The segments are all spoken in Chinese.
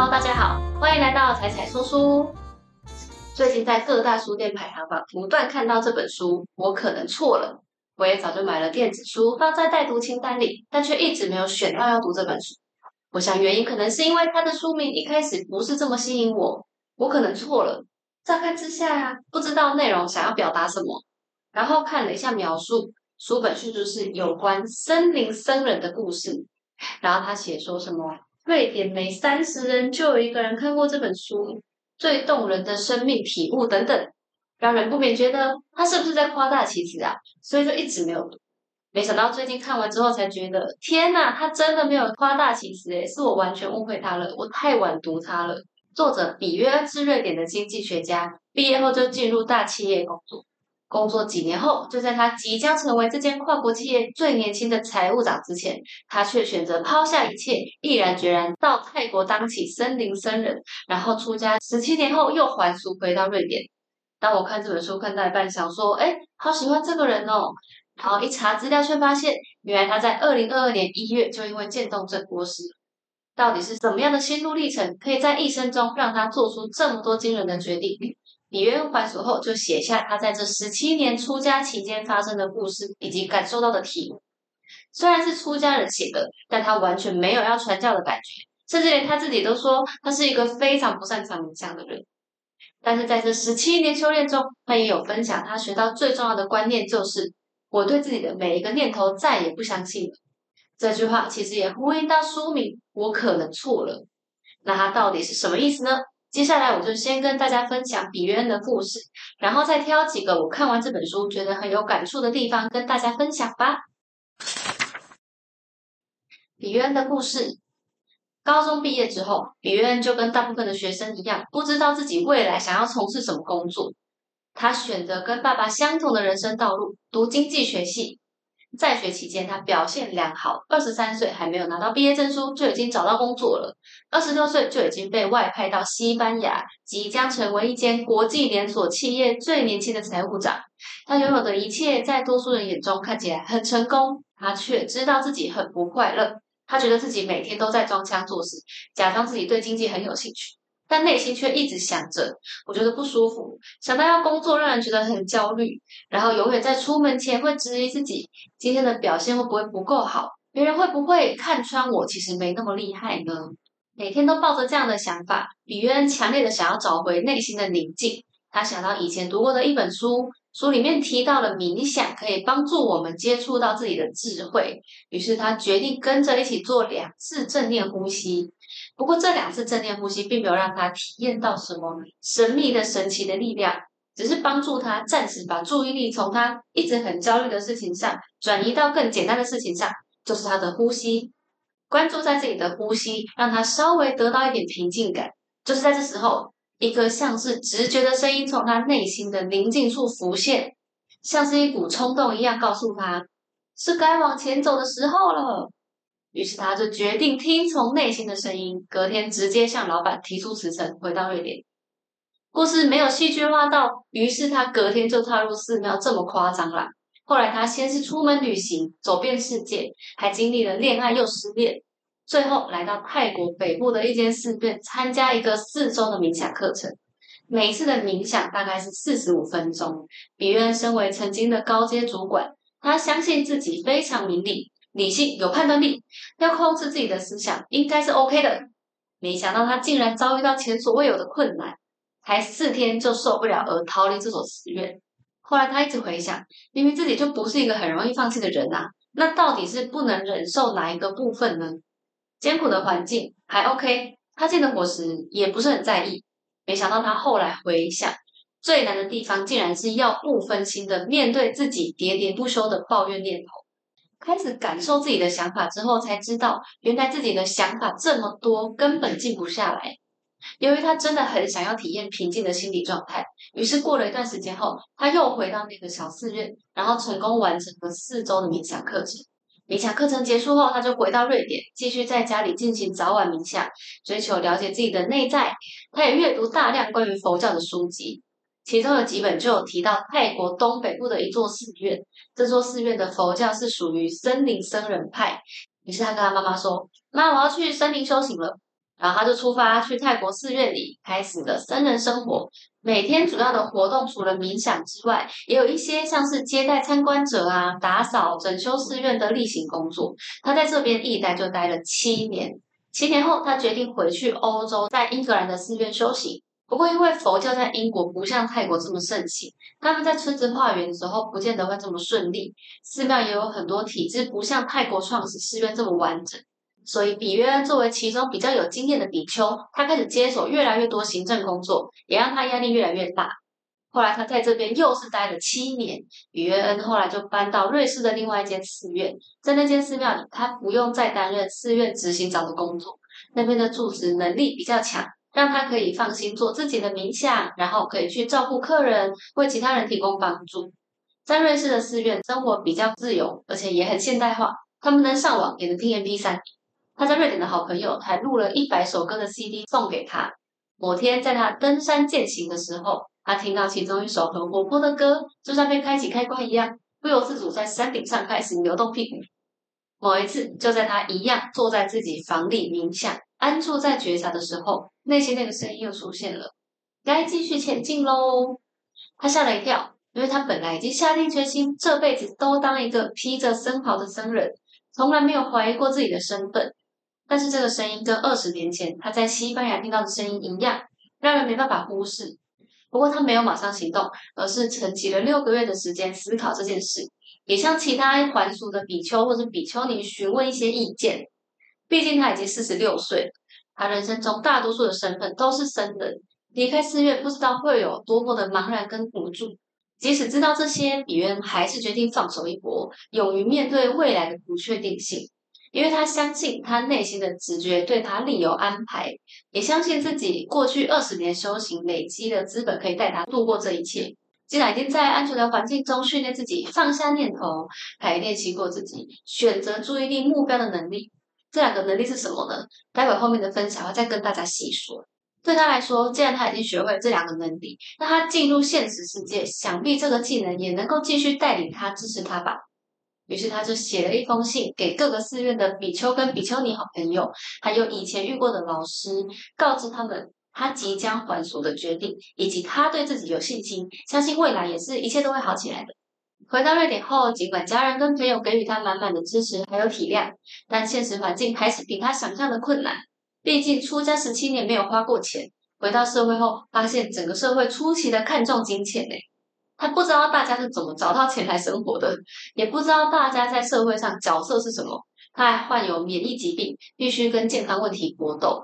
Hello，大家好，欢迎来到彩彩说书。最近在各大书店排行榜不断看到这本书，我可能错了。我也早就买了电子书放在待读清单里，但却一直没有选到要读这本书。我想原因可能是因为它的书名一开始不是这么吸引我，我可能错了。乍看之下，不知道内容想要表达什么，然后看了一下描述，书本叙述是有关森林僧人的故事，然后他写说什么。瑞典每三十人就有一个人看过这本书，最动人的生命体悟等等，让人不免觉得他是不是在夸大其词啊？所以就一直没有读。没想到最近看完之后才觉得，天呐，他真的没有夸大其词诶，是我完全误会他了，我太晚读他了。作者比约是瑞典的经济学家，毕业后就进入大企业工作。工作几年后，就在他即将成为这间跨国企业最年轻的财务长之前，他却选择抛下一切，毅然决然到泰国当起森林僧人，然后出家十七年后又还俗回到瑞典。当我看这本书看到一半，想说，哎，好喜欢这个人哦，然后一查资料，却发现原来他在二零二二年一月就因为渐冻症过世。到底是怎么样的心路历程，可以在一生中让他做出这么多惊人的决定？李渊还俗后，就写下他在这十七年出家期间发生的故事以及感受到的体悟。虽然是出家人写的，但他完全没有要传教的感觉，甚至连他自己都说他是一个非常不擅长冥想的人。但是在这十七年修炼中，他也有分享他学到最重要的观念，就是我对自己的每一个念头再也不相信了。这句话其实也呼应到书名，我可能错了。那它到底是什么意思呢？接下来我就先跟大家分享比约恩的故事，然后再挑几个我看完这本书觉得很有感触的地方跟大家分享吧。比约恩的故事：高中毕业之后，比约恩就跟大部分的学生一样，不知道自己未来想要从事什么工作。他选择跟爸爸相同的人生道路，读经济学系。在学期间，他表现良好。二十三岁还没有拿到毕业证书，就已经找到工作了。二十六岁就已经被外派到西班牙，即将成为一间国际连锁企业最年轻的财务长。他拥有的一切，在多数人眼中看起来很成功，他却知道自己很不快乐。他觉得自己每天都在装腔作势，假装自己对经济很有兴趣。但内心却一直想着，我觉得不舒服，想到要工作让人觉得很焦虑，然后永远在出门前会质疑自己今天的表现会不会不够好，别人会不会看穿我其实没那么厉害呢？每天都抱着这样的想法，李渊强烈的想要找回内心的宁静。他想到以前读过的一本书，书里面提到了冥想可以帮助我们接触到自己的智慧，于是他决定跟着一起做两次正念呼吸。不过这两次正念呼吸并没有让他体验到什么神秘的、神奇的力量，只是帮助他暂时把注意力从他一直很焦虑的事情上转移到更简单的事情上，就是他的呼吸。关注在自己的呼吸，让他稍微得到一点平静感。就是在这时候，一个像是直觉的声音从他内心的宁静处浮现，像是一股冲动一样，告诉他是该往前走的时候了。于是他就决定听从内心的声音，隔天直接向老板提出辞呈，回到瑞典。故事没有戏剧化到，于是他隔天就踏入寺庙，这么夸张啦。后来他先是出门旅行，走遍世界，还经历了恋爱又失恋，最后来到泰国北部的一间寺院，参加一个四周的冥想课程。每一次的冥想大概是四十五分钟。比约恩身为曾经的高阶主管，他相信自己非常明理。理性有判断力，要控制自己的思想，应该是 OK 的。没想到他竟然遭遇到前所未有的困难，才四天就受不了而逃离这所寺院。后来他一直回想，明明自己就不是一个很容易放弃的人啊，那到底是不能忍受哪一个部分呢？艰苦的环境还 OK，他见的伙食也不是很在意。没想到他后来回想，最难的地方竟然是要不分心的面对自己喋喋不休的抱怨念头。开始感受自己的想法之后，才知道原来自己的想法这么多，根本静不下来。由于他真的很想要体验平静的心理状态，于是过了一段时间后，他又回到那个小寺院，然后成功完成了四周的冥想课程。冥想课程结束后，他就回到瑞典，继续在家里进行早晚冥想，追求了解自己的内在。他也阅读大量关于佛教的书籍。其中有几本就有提到泰国东北部的一座寺院，这座寺院的佛教是属于森林僧人派。于是他跟他妈妈说：“妈，我要去森林修行了。”然后他就出发去泰国寺院里开始了僧人生活。每天主要的活动除了冥想之外，也有一些像是接待参观者啊、打扫、整修寺院的例行工作。他在这边一待就待了七年。七年后，他决定回去欧洲，在英格兰的寺院修行。不过，因为佛教在英国不像泰国这么盛行，他们在村子化缘的时候不见得会这么顺利。寺庙也有很多体制不像泰国创始寺院这么完整。所以，比约恩作为其中比较有经验的比丘，他开始接手越来越多行政工作，也让他压力越来越大。后来，他在这边又是待了七年。比约恩后来就搬到瑞士的另外一间寺院，在那间寺庙里，他不用再担任寺院执行长的工作，那边的住持能力比较强，让他可以放心做自己的冥想，然后可以去照顾客人，为其他人提供帮助。在瑞士的寺院生活比较自由，而且也很现代化，他们能上网，也能听 MP3。他在瑞典的好朋友还录了一百首歌的 CD 送给他。某天在他登山践行的时候，他听到其中一首很活泼的歌，就像被开启开关一样，不由自主在山顶上开始扭动屁股。某一次，就在他一样坐在自己房里冥想、安住在觉察的时候，内心那个声音又出现了：“该继续前进喽！”他吓了一跳，因为他本来已经下定决心这辈子都当一个披着僧袍的僧人，从来没有怀疑过自己的身份。但是这个声音跟二十年前他在西班牙听到的声音一样，让人没办法忽视。不过他没有马上行动，而是沉寂了六个月的时间思考这件事，也向其他还俗的比丘或者比丘尼询问一些意见。毕竟他已经四十六岁了，他人生中大多数的身份都是僧人，离开寺院不知道会有多么的茫然跟无助。即使知道这些，比约还是决定放手一搏，勇于面对未来的不确定性。因为他相信他内心的直觉对他另有安排，也相信自己过去二十年修行累积的资本可以带他度过这一切。既然已经在安全的环境中训练自己放下念头，还练习过自己选择注意力目标的能力。这两个能力是什么呢？待会后面的分享会再跟大家细说。对他来说，既然他已经学会这两个能力，那他进入现实世界，想必这个技能也能够继续带领他、支持他吧。于是他就写了一封信给各个寺院的比丘跟比丘尼好朋友，还有以前遇过的老师，告知他们他即将还俗的决定，以及他对自己有信心，相信未来也是一切都会好起来的。回到瑞典后，尽管家人跟朋友给予他满满的支持还有体谅，但现实环境还是比他想象的困难。毕竟出家十七年没有花过钱，回到社会后发现整个社会出奇的看重金钱呢。他不知道大家是怎么找到钱来生活的，也不知道大家在社会上角色是什么。他还患有免疫疾病，必须跟健康问题搏斗，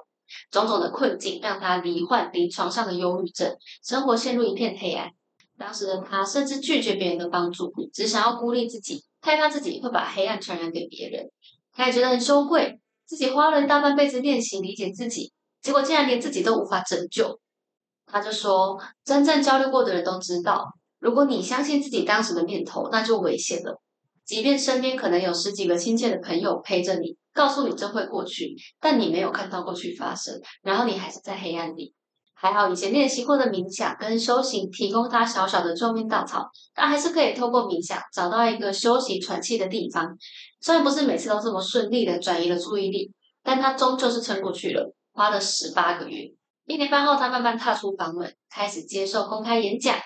种种的困境让他罹患临床上的忧郁症，生活陷入一片黑暗。当时的他甚至拒绝别人的帮助，只想要孤立自己，害怕自己会把黑暗传染给别人。他也觉得很羞愧，自己花了大半辈子练习理解自己，结果竟然连自己都无法拯救。他就说：“真正交流过的人都知道。”如果你相信自己当时的念头，那就危险了。即便身边可能有十几个亲切的朋友陪着你，告诉你这会过去，但你没有看到过去发生，然后你还是在黑暗里。还好以前练习过的冥想跟修行提供他小小的救命稻草，他还是可以透过冥想找到一个休息喘气的地方。虽然不是每次都这么顺利的转移了注意力，但他终究是撑过去了。花了十八个月，一年半后，他慢慢踏出房门，开始接受公开演讲。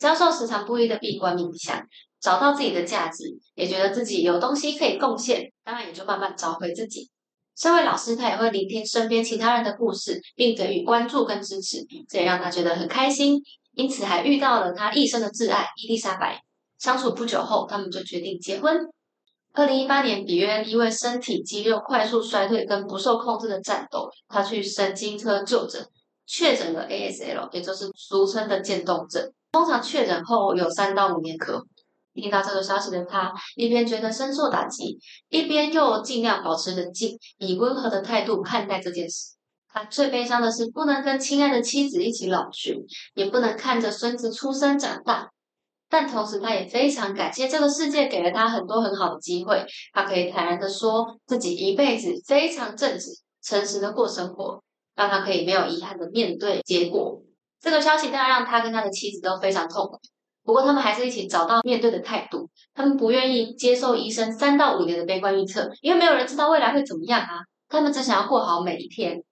教授时常不一的闭关冥想，找到自己的价值，也觉得自己有东西可以贡献，当然也就慢慢找回自己。身为老师，他也会聆听身边其他人的故事，并给予关注跟支持，这也让他觉得很开心。因此，还遇到了他一生的挚爱伊丽莎白。相处不久后，他们就决定结婚。二零一八年，比约因为身体肌肉快速衰退跟不受控制的战斗，他去神经科就诊，确诊了 ASL，也就是俗称的渐冻症。通常确诊后有三到五年可。听到这个消息的他，一边觉得深受打击，一边又尽量保持冷静，以温和的态度看待这件事。他最悲伤的是不能跟亲爱的妻子一起老去，也不能看着孙子出生长大。但同时，他也非常感谢这个世界给了他很多很好的机会。他可以坦然的说自己一辈子非常正直、诚实的过生活，让他可以没有遗憾的面对结果。这个消息当然让他跟他的妻子都非常痛苦，不过他们还是一起找到面对的态度。他们不愿意接受医生三到五年的悲观预测，因为没有人知道未来会怎么样啊。他们只想要过好每一天。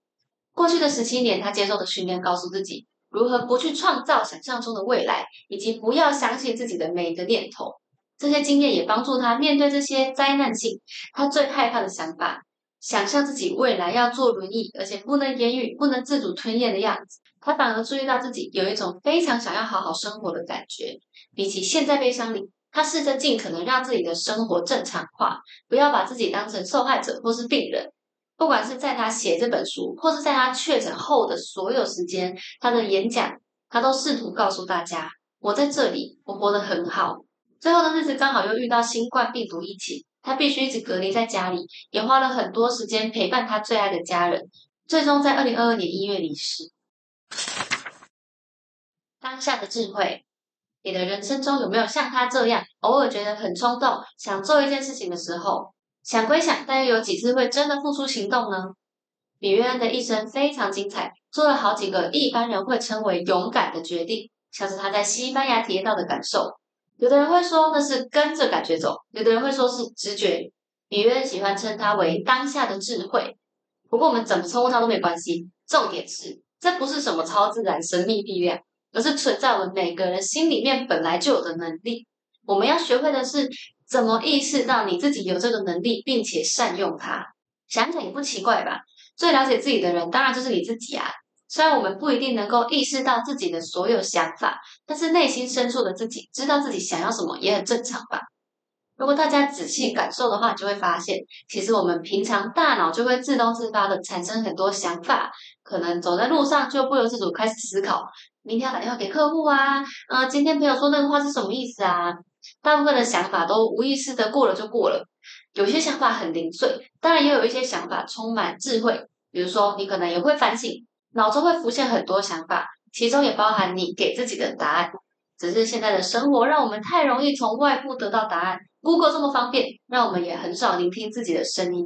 过去的十七年，他接受的训练告诉自己如何不去创造想象中的未来，以及不要相信自己的每一个念头。这些经验也帮助他面对这些灾难性他最害怕的想法，想象自己未来要坐轮椅，而且不能言语、不能自主吞咽的样子。他反而注意到自己有一种非常想要好好生活的感觉。比起现在悲伤里，他试着尽可能让自己的生活正常化，不要把自己当成受害者或是病人。不管是在他写这本书，或是在他确诊后的所有时间，他的演讲，他都试图告诉大家：我在这里，我活得很好。最后的日子刚好又遇到新冠病毒疫情，他必须一直隔离在家里，也花了很多时间陪伴他最爱的家人。最终在二零二二年一月离世。当下的智慧，你的人生中有没有像他这样，偶尔觉得很冲动，想做一件事情的时候？想归想，但又有几次会真的付出行动呢？比约恩的一生非常精彩，做了好几个一般人会称为勇敢的决定，像是他在西班牙体验到的感受。有的人会说那是跟着感觉走，有的人会说是直觉。比约恩喜欢称它为当下的智慧。不过我们怎么称呼它都没关系，重点是这不是什么超自然神秘力量，而是存在我们每个人心里面本来就有的能力。我们要学会的是。怎么意识到你自己有这个能力，并且善用它？想想也不奇怪吧。最了解自己的人，当然就是你自己啊。虽然我们不一定能够意识到自己的所有想法，但是内心深处的自己知道自己想要什么，也很正常吧。如果大家仔细感受的话，就会发现，其实我们平常大脑就会自动自发的产生很多想法，可能走在路上就不由自主开始思考：明天要打电话给客户啊，呃，今天朋友说那个话是什么意思啊？大部分的想法都无意识的过了就过了，有些想法很零碎，当然也有一些想法充满智慧。比如说，你可能也会反省，脑中会浮现很多想法，其中也包含你给自己的答案。只是现在的生活让我们太容易从外部得到答案，Google 这么方便，让我们也很少聆听自己的声音。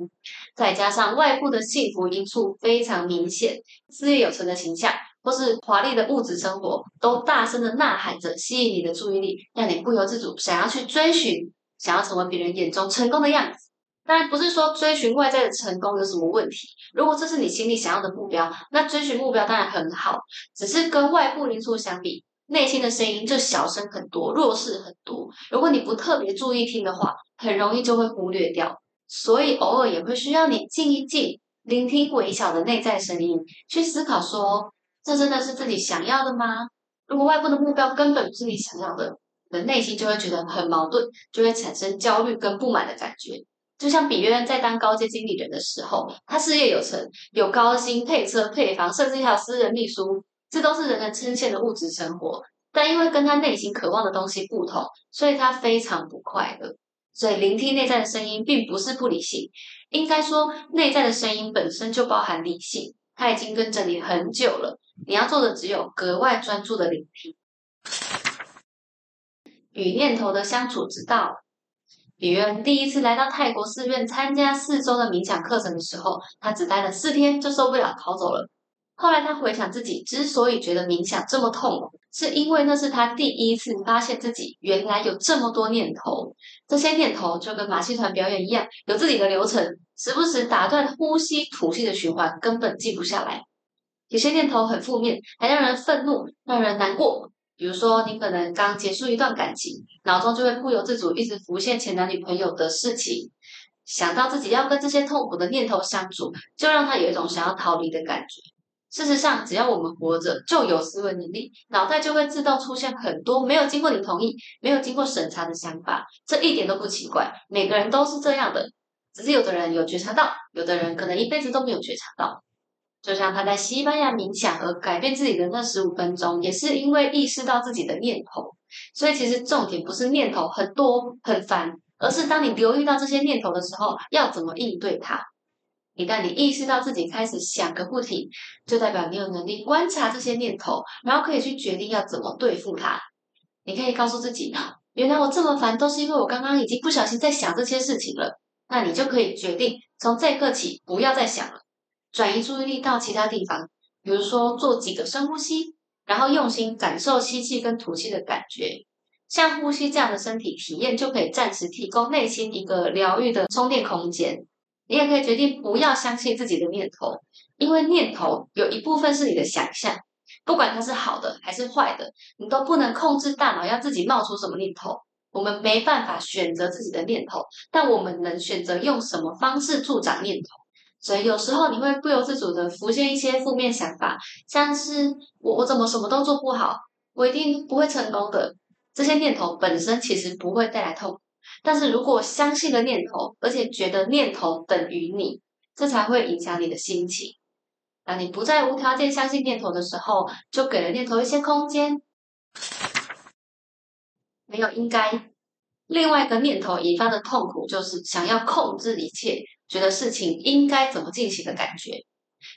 再加上外部的幸福因素非常明显，事业有成的形象。或是华丽的物质生活，都大声的呐喊着，吸引你的注意力，让你不由自主想要去追寻，想要成为别人眼中成功的样子。当然，不是说追寻外在的成功有什么问题。如果这是你心里想要的目标，那追寻目标当然很好。只是跟外部因素相比，内心的声音就小声很多，弱势很多。如果你不特别注意听的话，很容易就会忽略掉。所以偶尔也会需要你静一静，聆听微小的内在声音，去思考说。这真的是自己想要的吗？如果外部的目标根本不是你想要的，你的内心就会觉得很矛盾，就会产生焦虑跟不满的感觉。就像比约恩在当高阶经理人的时候，他事业有成，有高薪、配车、配房，甚至还有私人秘书，这都是人人称羡的物质生活。但因为跟他内心渴望的东西不同，所以他非常不快乐。所以聆听内在的声音，并不是不理性，应该说内在的声音本身就包含理性，他已经跟着你很久了。你要做的只有格外专注的聆听，与念头的相处之道。比约第一次来到泰国寺院参加四周的冥想课程的时候，他只待了四天就受不了逃走了。后来他回想自己之所以觉得冥想这么痛苦，是因为那是他第一次发现自己原来有这么多念头。这些念头就跟马戏团表演一样，有自己的流程，时不时打断呼吸吐气的循环，根本记不下来。有些念头很负面，还让人愤怒、让人难过。比如说，你可能刚结束一段感情，脑中就会不由自主一直浮现前男女朋友的事情，想到自己要跟这些痛苦的念头相处，就让他有一种想要逃离的感觉。事实上，只要我们活着，就有思维能力，脑袋就会自动出现很多没有经过你同意、没有经过审查的想法，这一点都不奇怪。每个人都是这样的，只是有的人有觉察到，有的人可能一辈子都没有觉察到。就像他在西班牙冥想而改变自己的那十五分钟，也是因为意识到自己的念头。所以其实重点不是念头很多很烦，而是当你留意到这些念头的时候，要怎么应对它。一旦你意识到自己开始想个不停，就代表你有能力观察这些念头，然后可以去决定要怎么对付它。你可以告诉自己，原来我这么烦，都是因为我刚刚已经不小心在想这些事情了。那你就可以决定从这一刻起不要再想了。转移注意力到其他地方，比如说做几个深呼吸，然后用心感受吸气跟吐气的感觉。像呼吸这样的身体体验，就可以暂时提供内心一个疗愈的充电空间。你也可以决定不要相信自己的念头，因为念头有一部分是你的想象，不管它是好的还是坏的，你都不能控制大脑要自己冒出什么念头。我们没办法选择自己的念头，但我们能选择用什么方式助长念头。所以有时候你会不由自主的浮现一些负面想法，像是我我怎么什么都做不好，我一定不会成功的。这些念头本身其实不会带来痛苦，但是如果相信了念头，而且觉得念头等于你，这才会影响你的心情。当你不再无条件相信念头的时候，就给了念头一些空间。没有应该，另外一个念头引发的痛苦就是想要控制一切，觉得事情应该怎么进行的感觉。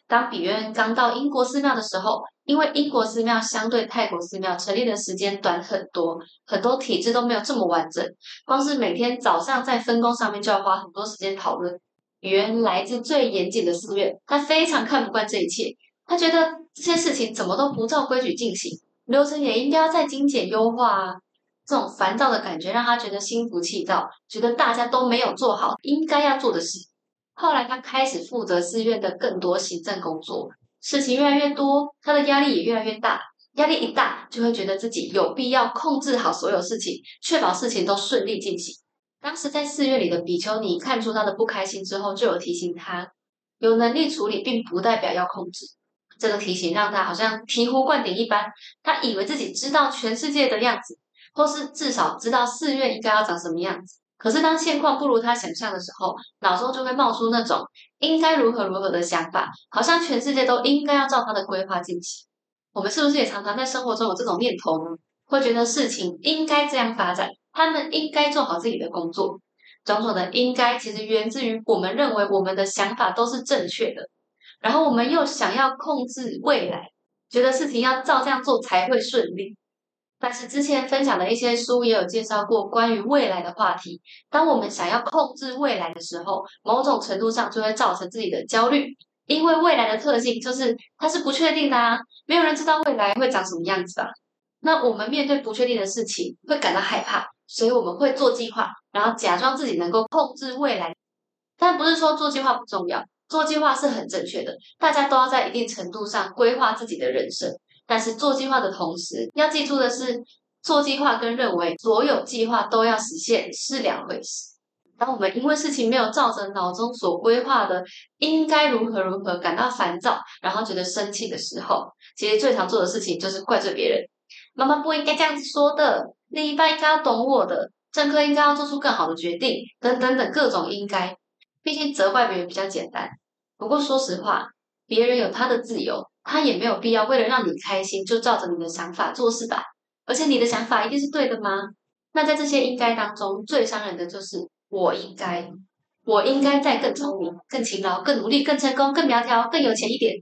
当比约恩刚到英国寺庙的时候，因为英国寺庙相对泰国寺庙成立的时间短很多，很多体制都没有这么完整，光是每天早上在分工上面就要花很多时间讨论。比约恩来自最严谨的寺院，他非常看不惯这一切，他觉得这些事情怎么都不照规矩进行，流程也应该要再精简优化啊。这种烦躁的感觉让他觉得心浮气躁，觉得大家都没有做好应该要做的事。后来他开始负责寺院的更多行政工作，事情越来越多，他的压力也越来越大。压力一大，就会觉得自己有必要控制好所有事情，确保事情都顺利进行。当时在寺院里的比丘尼看出他的不开心之后，就有提醒他，有能力处理并不代表要控制。这个提醒让他好像醍醐灌顶一般，他以为自己知道全世界的样子。或是至少知道寺院应该要长什么样子，可是当现况不如他想象的时候，脑中就会冒出那种应该如何如何的想法，好像全世界都应该要照他的规划进行。我们是不是也常常在生活中有这种念头呢？会觉得事情应该这样发展，他们应该做好自己的工作。种种的应该，其实源自于我们认为我们的想法都是正确的，然后我们又想要控制未来，觉得事情要照这样做才会顺利。但是之前分享的一些书也有介绍过关于未来的话题。当我们想要控制未来的时候，某种程度上就会造成自己的焦虑，因为未来的特性就是它是不确定的啊，没有人知道未来会长什么样子啊。那我们面对不确定的事情会感到害怕，所以我们会做计划，然后假装自己能够控制未来。但不是说做计划不重要，做计划是很正确的，大家都要在一定程度上规划自己的人生。但是做计划的同时，要记住的是，做计划跟认为所有计划都要实现是两回事。当我们因为事情没有照着脑中所规划的应该如何如何感到烦躁，然后觉得生气的时候，其实最常做的事情就是怪罪别人。妈妈不应该这样子说的，另一半应该要懂我的，政客应该要做出更好的决定，等等等各种应该。毕竟责怪别人比较简单，不过说实话，别人有他的自由。他也没有必要为了让你开心就照着你的想法做事吧？而且你的想法一定是对的吗？那在这些应该当中，最伤人的就是我应该，我应该再更聪明、更勤劳、更努力、更成功、更苗条、更有钱一点。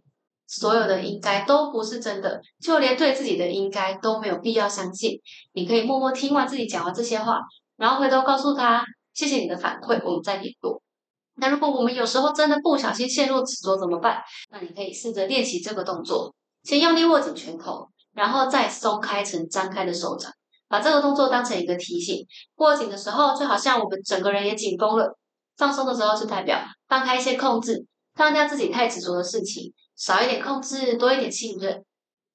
所有的应该都不是真的，就连对自己的应该都没有必要相信。你可以默默听完自己讲完这些话，然后回头告诉他：“谢谢你的反馈，我们再联络。”那如果我们有时候真的不小心陷入执着怎么办？那你可以试着练习这个动作，先用力握紧拳头，然后再松开成张开的手掌，把这个动作当成一个提醒。握紧的时候就好像我们整个人也紧绷了，放松的时候是代表放开一些控制，放掉自己太执着的事情，少一点控制，多一点信任。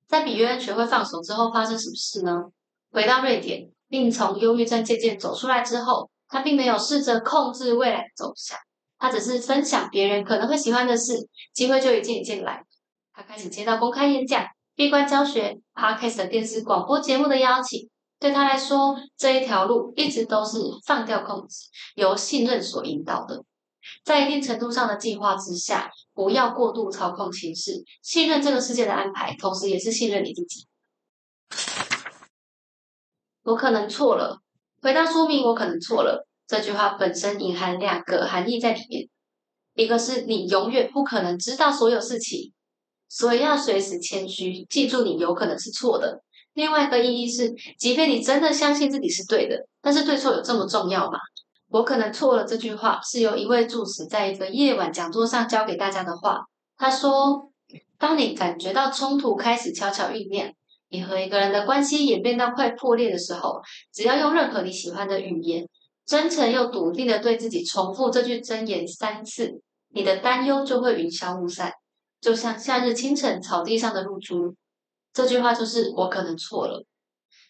在比约恩学会放手之后，发生什么事呢？回到瑞典，并从忧郁症渐渐走出来之后，他并没有试着控制未来的走向。他只是分享别人可能会喜欢的事，机会就一件一件来。他开始接到公开演讲、闭关教学、podcast 电视广播节目的邀请。对他来说，这一条路一直都是放掉控制，由信任所引导的。在一定程度上的计划之下，不要过度操控形势，信任这个世界的安排，同时也是信任你自己。我可能错了，回答说明我可能错了。这句话本身隐含两个含义在里面，一个是你永远不可能知道所有事情，所以要随时谦虚，记住你有可能是错的。另外一个意义是，即便你真的相信自己是对的，但是对错有这么重要吗？我可能错了。这句话是由一位助持在一个夜晚讲座上教给大家的话。他说：“当你感觉到冲突开始悄悄酝酿，你和一个人的关系演变到快破裂的时候，只要用任何你喜欢的语言。”真诚又笃定的对自己重复这句真言三次，你的担忧就会云消雾散，就像夏日清晨草地上的露珠。这句话就是我可能错了。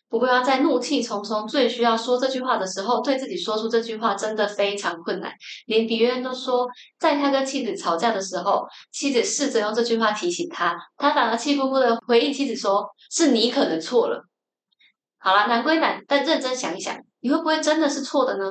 不过要在怒气冲冲、最需要说这句话的时候，对自己说出这句话，真的非常困难。连比约恩都说，在他跟妻子吵架的时候，妻子试着用这句话提醒他，他反而气呼呼的回应妻子说：“是你可能错了。”好了，难归难，但认真想一想，你会不会真的是错的呢？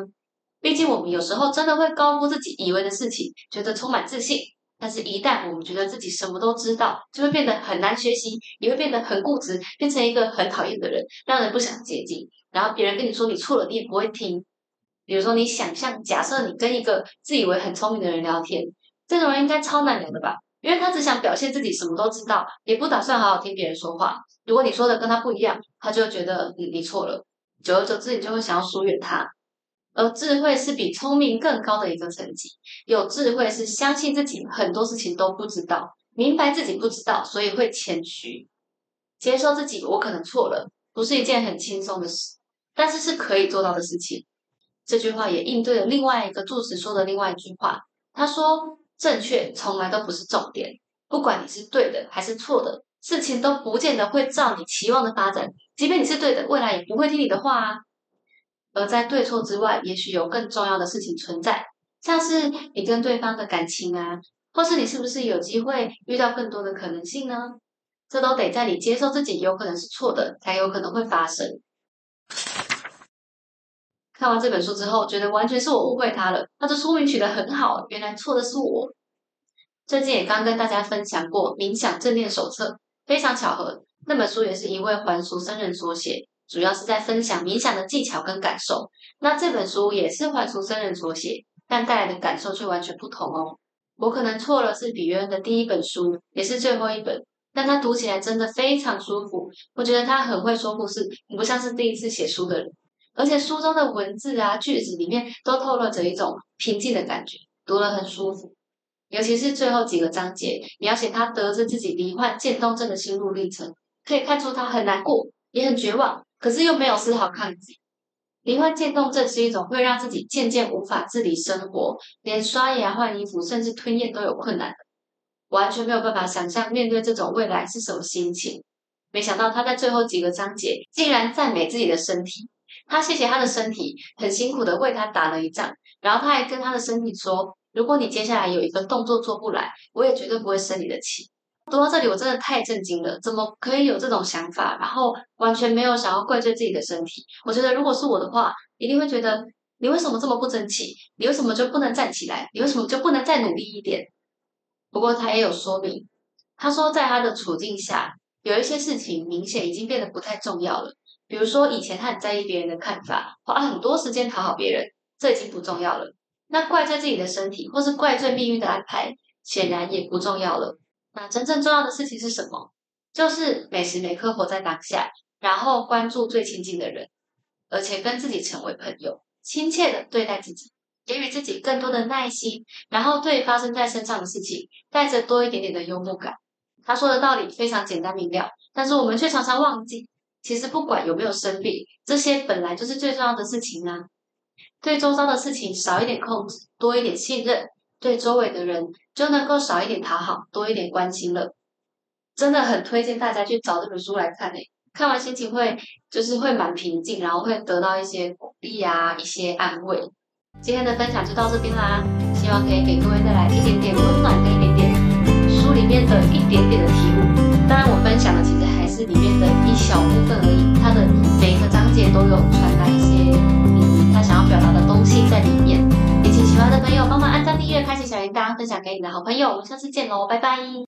毕竟我们有时候真的会高估自己以为的事情，觉得充满自信。但是，一旦我们觉得自己什么都知道，就会变得很难学习，也会变得很固执，变成一个很讨厌的人，让人不想接近。然后别人跟你说你错了，你也不会听。比如说，你想象假设你跟一个自以为很聪明的人聊天，这种人应该超难聊的吧？因为他只想表现自己什么都知道，也不打算好好听别人说话。如果你说的跟他不一样，他就觉得你你错了。久而久之，你就会想要疏远他。而智慧是比聪明更高的一个层级。有智慧是相信自己很多事情都不知道，明白自己不知道，所以会谦虚，接受自己我可能错了，不是一件很轻松的事，但是是可以做到的事情。这句话也应对了另外一个注释说的另外一句话，他说：“正确从来都不是重点，不管你是对的还是错的，事情都不见得会照你期望的发展。即便你是对的，未来也不会听你的话啊。”而在对错之外，也许有更重要的事情存在，像是你跟对方的感情啊，或是你是不是有机会遇到更多的可能性呢？这都得在你接受自己有可能是错的，才有可能会发生。看完这本书之后，觉得完全是我误会他了。他的书名取得很好，原来错的是我。最近也刚跟大家分享过《冥想正念手册》，非常巧合，那本书也是一位还俗僧人所写。主要是在分享冥想的技巧跟感受。那这本书也是还俗僧人所写，但带来的感受却完全不同哦。我可能错了，是比约恩的第一本书，也是最后一本，但他读起来真的非常舒服。我觉得他很会说故事，不像是第一次写书的人。而且书中的文字啊、句子里面都透露着一种平静的感觉，读了很舒服。尤其是最后几个章节，描写他得知自己罹患渐冻症的心路历程，可以看出他很难过，也很绝望。可是又没有丝毫抗拒。罹患渐冻症是一种会让自己渐渐无法自理生活，连刷牙、换衣服，甚至吞咽都有困难的，完全没有办法想象面对这种未来是什么心情。没想到他在最后几个章节竟然赞美自己的身体，他谢谢他的身体很辛苦的为他打了一仗，然后他还跟他的身体说：“如果你接下来有一个动作做不来，我也绝对不会生你的气。”读到这里，我真的太震惊了！怎么可以有这种想法？然后完全没有想要怪罪自己的身体。我觉得，如果是我的话，一定会觉得你为什么这么不争气？你为什么就不能站起来？你为什么就不能再努力一点？不过他也有说明，他说在他的处境下，有一些事情明显已经变得不太重要了。比如说，以前他很在意别人的看法，花很多时间讨好别人，这已经不重要了。那怪罪自己的身体，或是怪罪命运的安排，显然也不重要了。那真正重要的事情是什么？就是每时每刻活在当下，然后关注最亲近的人，而且跟自己成为朋友，亲切的对待自己，给予自己更多的耐心，然后对发生在身上的事情带着多一点点的幽默感。他说的道理非常简单明了，但是我们却常常忘记，其实不管有没有生病，这些本来就是最重要的事情啊。对周遭的事情少一点控制，多一点信任。对周围的人就能够少一点讨好，多一点关心了。真的很推荐大家去找这本书来看诶，看完心情会就是会蛮平静，然后会得到一些鼓励啊，一些安慰。今天的分享就到这边啦，希望可以给各位带来一点点温暖跟一点点书里面的一点点的体悟。当然，我分享的其实还是里面的一小部分而已，它的每一个章节都有传达一些他想要表达的东西在里面。也请喜欢的朋友，帮忙按赞、订阅、开启小铃铛，分享给你的好朋友。我们下次见喽，拜拜。